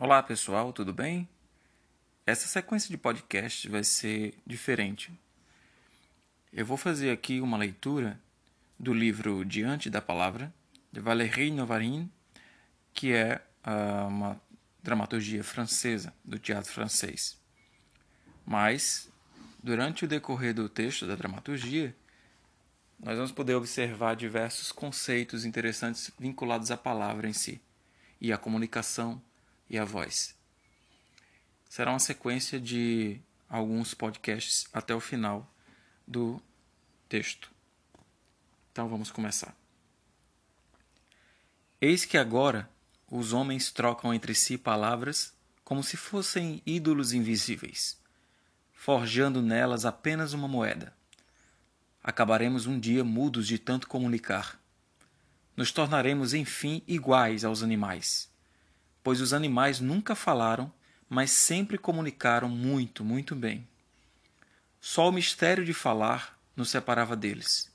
Olá pessoal, tudo bem? Essa sequência de podcast vai ser diferente. Eu vou fazer aqui uma leitura do livro Diante da Palavra, de Valérie Novarin, que é uh, uma dramaturgia francesa, do teatro francês. Mas, durante o decorrer do texto da dramaturgia, nós vamos poder observar diversos conceitos interessantes vinculados à palavra em si e à comunicação e a voz. Será uma sequência de alguns podcasts até o final do texto. Então vamos começar. Eis que agora os homens trocam entre si palavras como se fossem ídolos invisíveis, forjando nelas apenas uma moeda. Acabaremos um dia mudos de tanto comunicar. Nos tornaremos, enfim, iguais aos animais pois os animais nunca falaram, mas sempre comunicaram muito, muito bem. Só o mistério de falar nos separava deles.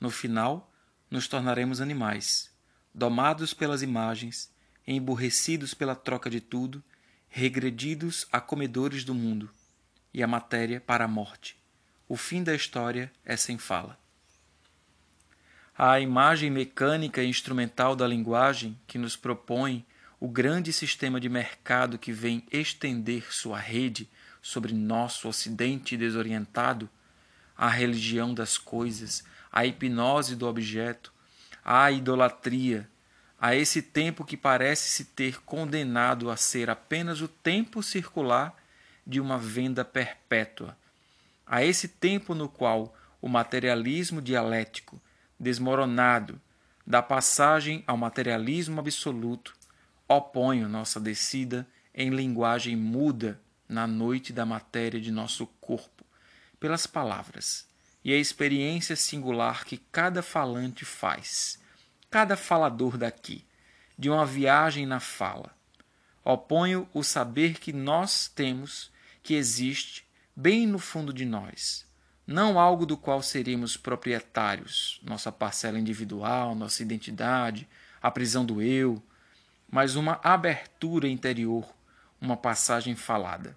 No final, nos tornaremos animais, domados pelas imagens, emburrecidos pela troca de tudo, regredidos a comedores do mundo, e a matéria para a morte. O fim da história é sem fala. A imagem mecânica e instrumental da linguagem que nos propõe o grande sistema de mercado que vem estender sua rede sobre nosso ocidente desorientado, a religião das coisas, a hipnose do objeto, a idolatria, a esse tempo que parece se ter condenado a ser apenas o tempo circular de uma venda perpétua, a esse tempo no qual o materialismo dialético, desmoronado, dá passagem ao materialismo absoluto, oponho nossa descida em linguagem muda na noite da matéria de nosso corpo, pelas palavras e a experiência singular que cada falante faz, cada falador daqui, de uma viagem na fala. Oponho o saber que nós temos, que existe bem no fundo de nós, não algo do qual seremos proprietários, nossa parcela individual, nossa identidade, a prisão do eu, mas uma abertura interior, uma passagem falada.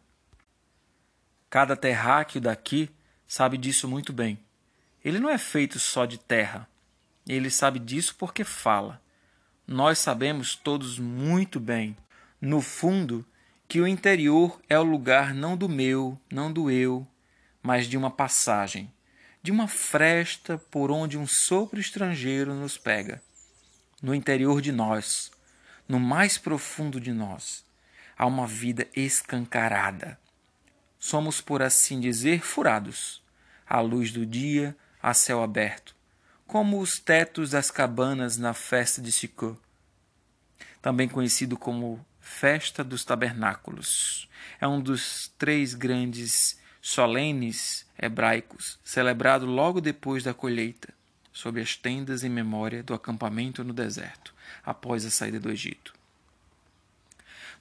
Cada terráqueo daqui sabe disso muito bem. Ele não é feito só de terra. Ele sabe disso porque fala. Nós sabemos todos muito bem, no fundo, que o interior é o lugar não do meu, não do eu, mas de uma passagem, de uma fresta por onde um sopro estrangeiro nos pega. No interior de nós, no mais profundo de nós, há uma vida escancarada. Somos, por assim dizer, furados, à luz do dia, a céu aberto, como os tetos das cabanas na festa de Sicô, também conhecido como Festa dos Tabernáculos. É um dos três grandes solenes hebraicos, celebrado logo depois da colheita, sob as tendas em memória do acampamento no deserto após a saída do Egito.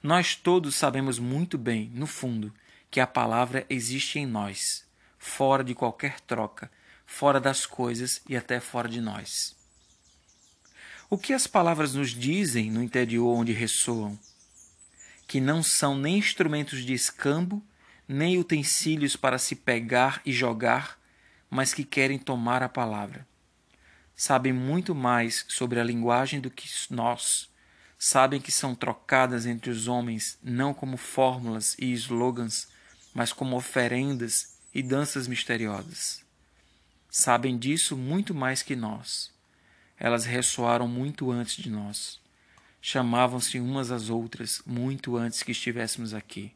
Nós todos sabemos muito bem, no fundo, que a palavra existe em nós, fora de qualquer troca, fora das coisas e até fora de nós. O que as palavras nos dizem no interior onde ressoam? Que não são nem instrumentos de escambo, nem utensílios para se pegar e jogar, mas que querem tomar a palavra sabem muito mais sobre a linguagem do que nós. Sabem que são trocadas entre os homens não como fórmulas e slogans, mas como oferendas e danças misteriosas. Sabem disso muito mais que nós. Elas ressoaram muito antes de nós. Chamavam-se umas às outras muito antes que estivéssemos aqui.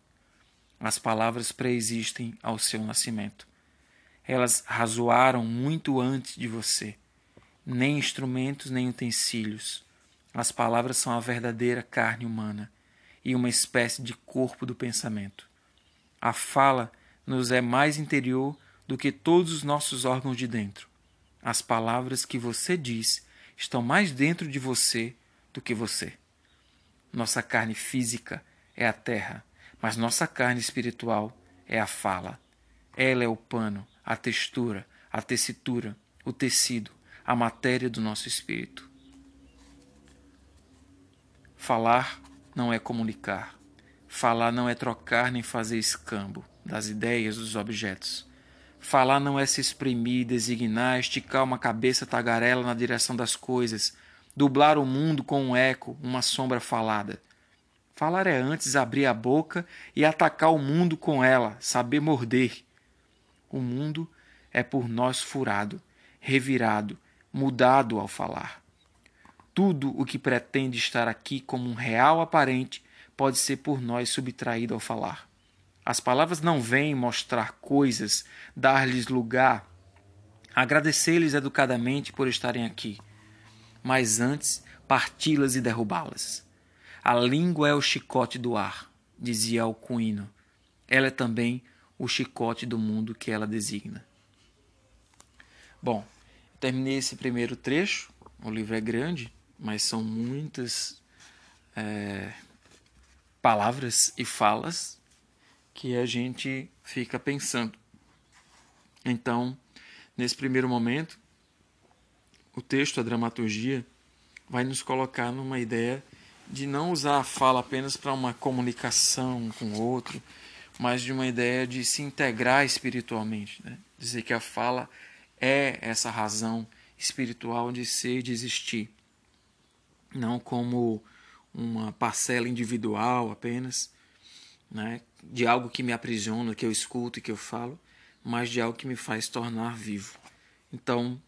As palavras preexistem ao seu nascimento. Elas razoaram muito antes de você nem instrumentos, nem utensílios. As palavras são a verdadeira carne humana e uma espécie de corpo do pensamento. A fala nos é mais interior do que todos os nossos órgãos de dentro. As palavras que você diz estão mais dentro de você do que você. Nossa carne física é a terra, mas nossa carne espiritual é a fala. Ela é o pano, a textura, a tessitura, o tecido, a matéria do nosso espírito. Falar não é comunicar. Falar não é trocar nem fazer escambo das ideias, dos objetos. Falar não é se exprimir, designar, esticar uma cabeça tagarela na direção das coisas, dublar o mundo com um eco, uma sombra falada. Falar é antes abrir a boca e atacar o mundo com ela, saber morder. O mundo é por nós furado, revirado, mudado ao falar. Tudo o que pretende estar aqui como um real aparente pode ser por nós subtraído ao falar. As palavras não vêm mostrar coisas, dar-lhes lugar, agradecer-lhes educadamente por estarem aqui, mas antes parti-las e derrubá-las. A língua é o chicote do ar, dizia Alcuino. Ela é também o chicote do mundo que ela designa. Bom, terminei esse primeiro trecho. O livro é grande, mas são muitas é, palavras e falas que a gente fica pensando. Então, nesse primeiro momento, o texto, a dramaturgia, vai nos colocar numa ideia de não usar a fala apenas para uma comunicação com o outro, mas de uma ideia de se integrar espiritualmente. Né? Dizer que a fala é essa razão espiritual de ser de existir, não como uma parcela individual apenas, né, de algo que me aprisiona, que eu escuto e que eu falo, mas de algo que me faz tornar vivo. Então,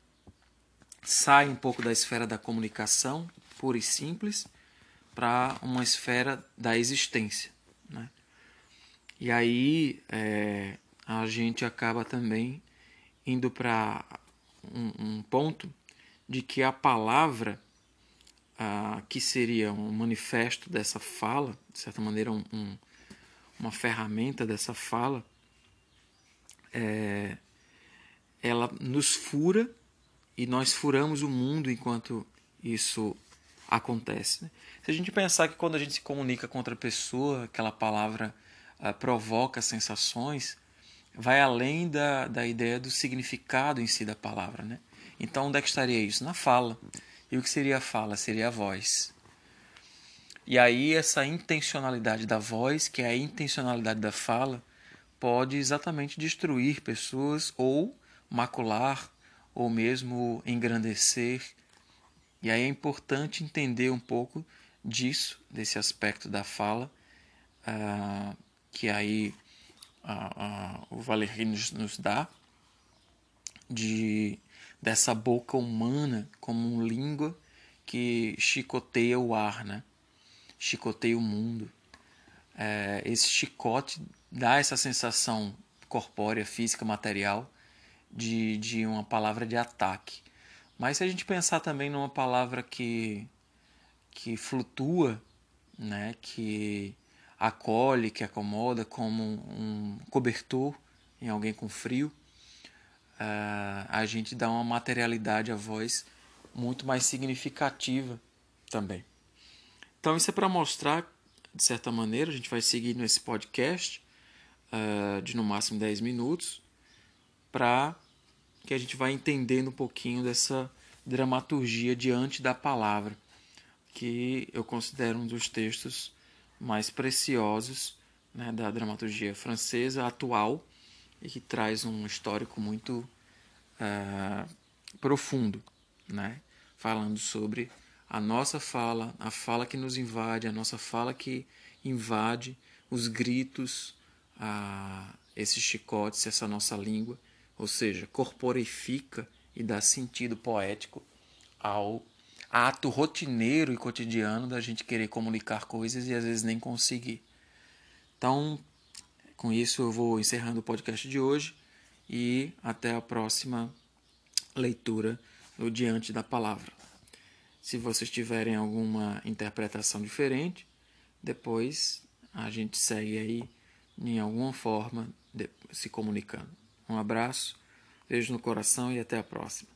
sai um pouco da esfera da comunicação pura e simples para uma esfera da existência. Né? E aí é, a gente acaba também indo para um, um, ponto de que a palavra, ah, que seria um manifesto dessa fala, de certa maneira, um, um uma ferramenta dessa fala, é, ela nos fura e nós furamos o mundo enquanto isso acontece. Né? Se a gente pensar que quando a gente se comunica com outra pessoa, aquela palavra uh, provoca sensações, vai além da, da ideia do significado em si da palavra. Né? Então, onde é que estaria isso? Na fala. E o que seria a fala? Seria a voz. E aí essa intencionalidade da voz, que é a intencionalidade da fala, pode exatamente destruir pessoas ou macular ou mesmo engrandecer. E aí é importante entender um pouco disso, desse aspecto da fala, uh, que aí uh, uh, o Valéry nos, nos dá, de, dessa boca humana como língua que chicoteia o ar, né? chicoteia o mundo. É, esse chicote dá essa sensação corpórea, física, material de, de uma palavra de ataque. Mas se a gente pensar também numa palavra que, que flutua, né, que acolhe, que acomoda como um cobertor em alguém com frio, uh, a gente dá uma materialidade à voz muito mais significativa também. Então, isso é para mostrar, de certa maneira, a gente vai seguir nesse podcast uh, de no máximo 10 minutos, para que a gente vá entendendo um pouquinho dessa dramaturgia diante da palavra, que eu considero um dos textos mais preciosos né, da dramaturgia francesa atual e que traz um histórico muito uh, profundo, né, falando sobre a nossa fala, a fala que nos invade, a nossa fala que invade os gritos, a, esses chicotes, essa nossa língua, ou seja, corporifica e dá sentido poético ao ato rotineiro e cotidiano da gente querer comunicar coisas e às vezes nem conseguir. Então, com isso eu vou encerrando o podcast de hoje e até a próxima leitura do Diante da Palavra. Se vocês tiverem alguma interpretação diferente, depois a gente segue aí em alguma forma se comunicando. Um abraço, beijo no coração e até a próxima.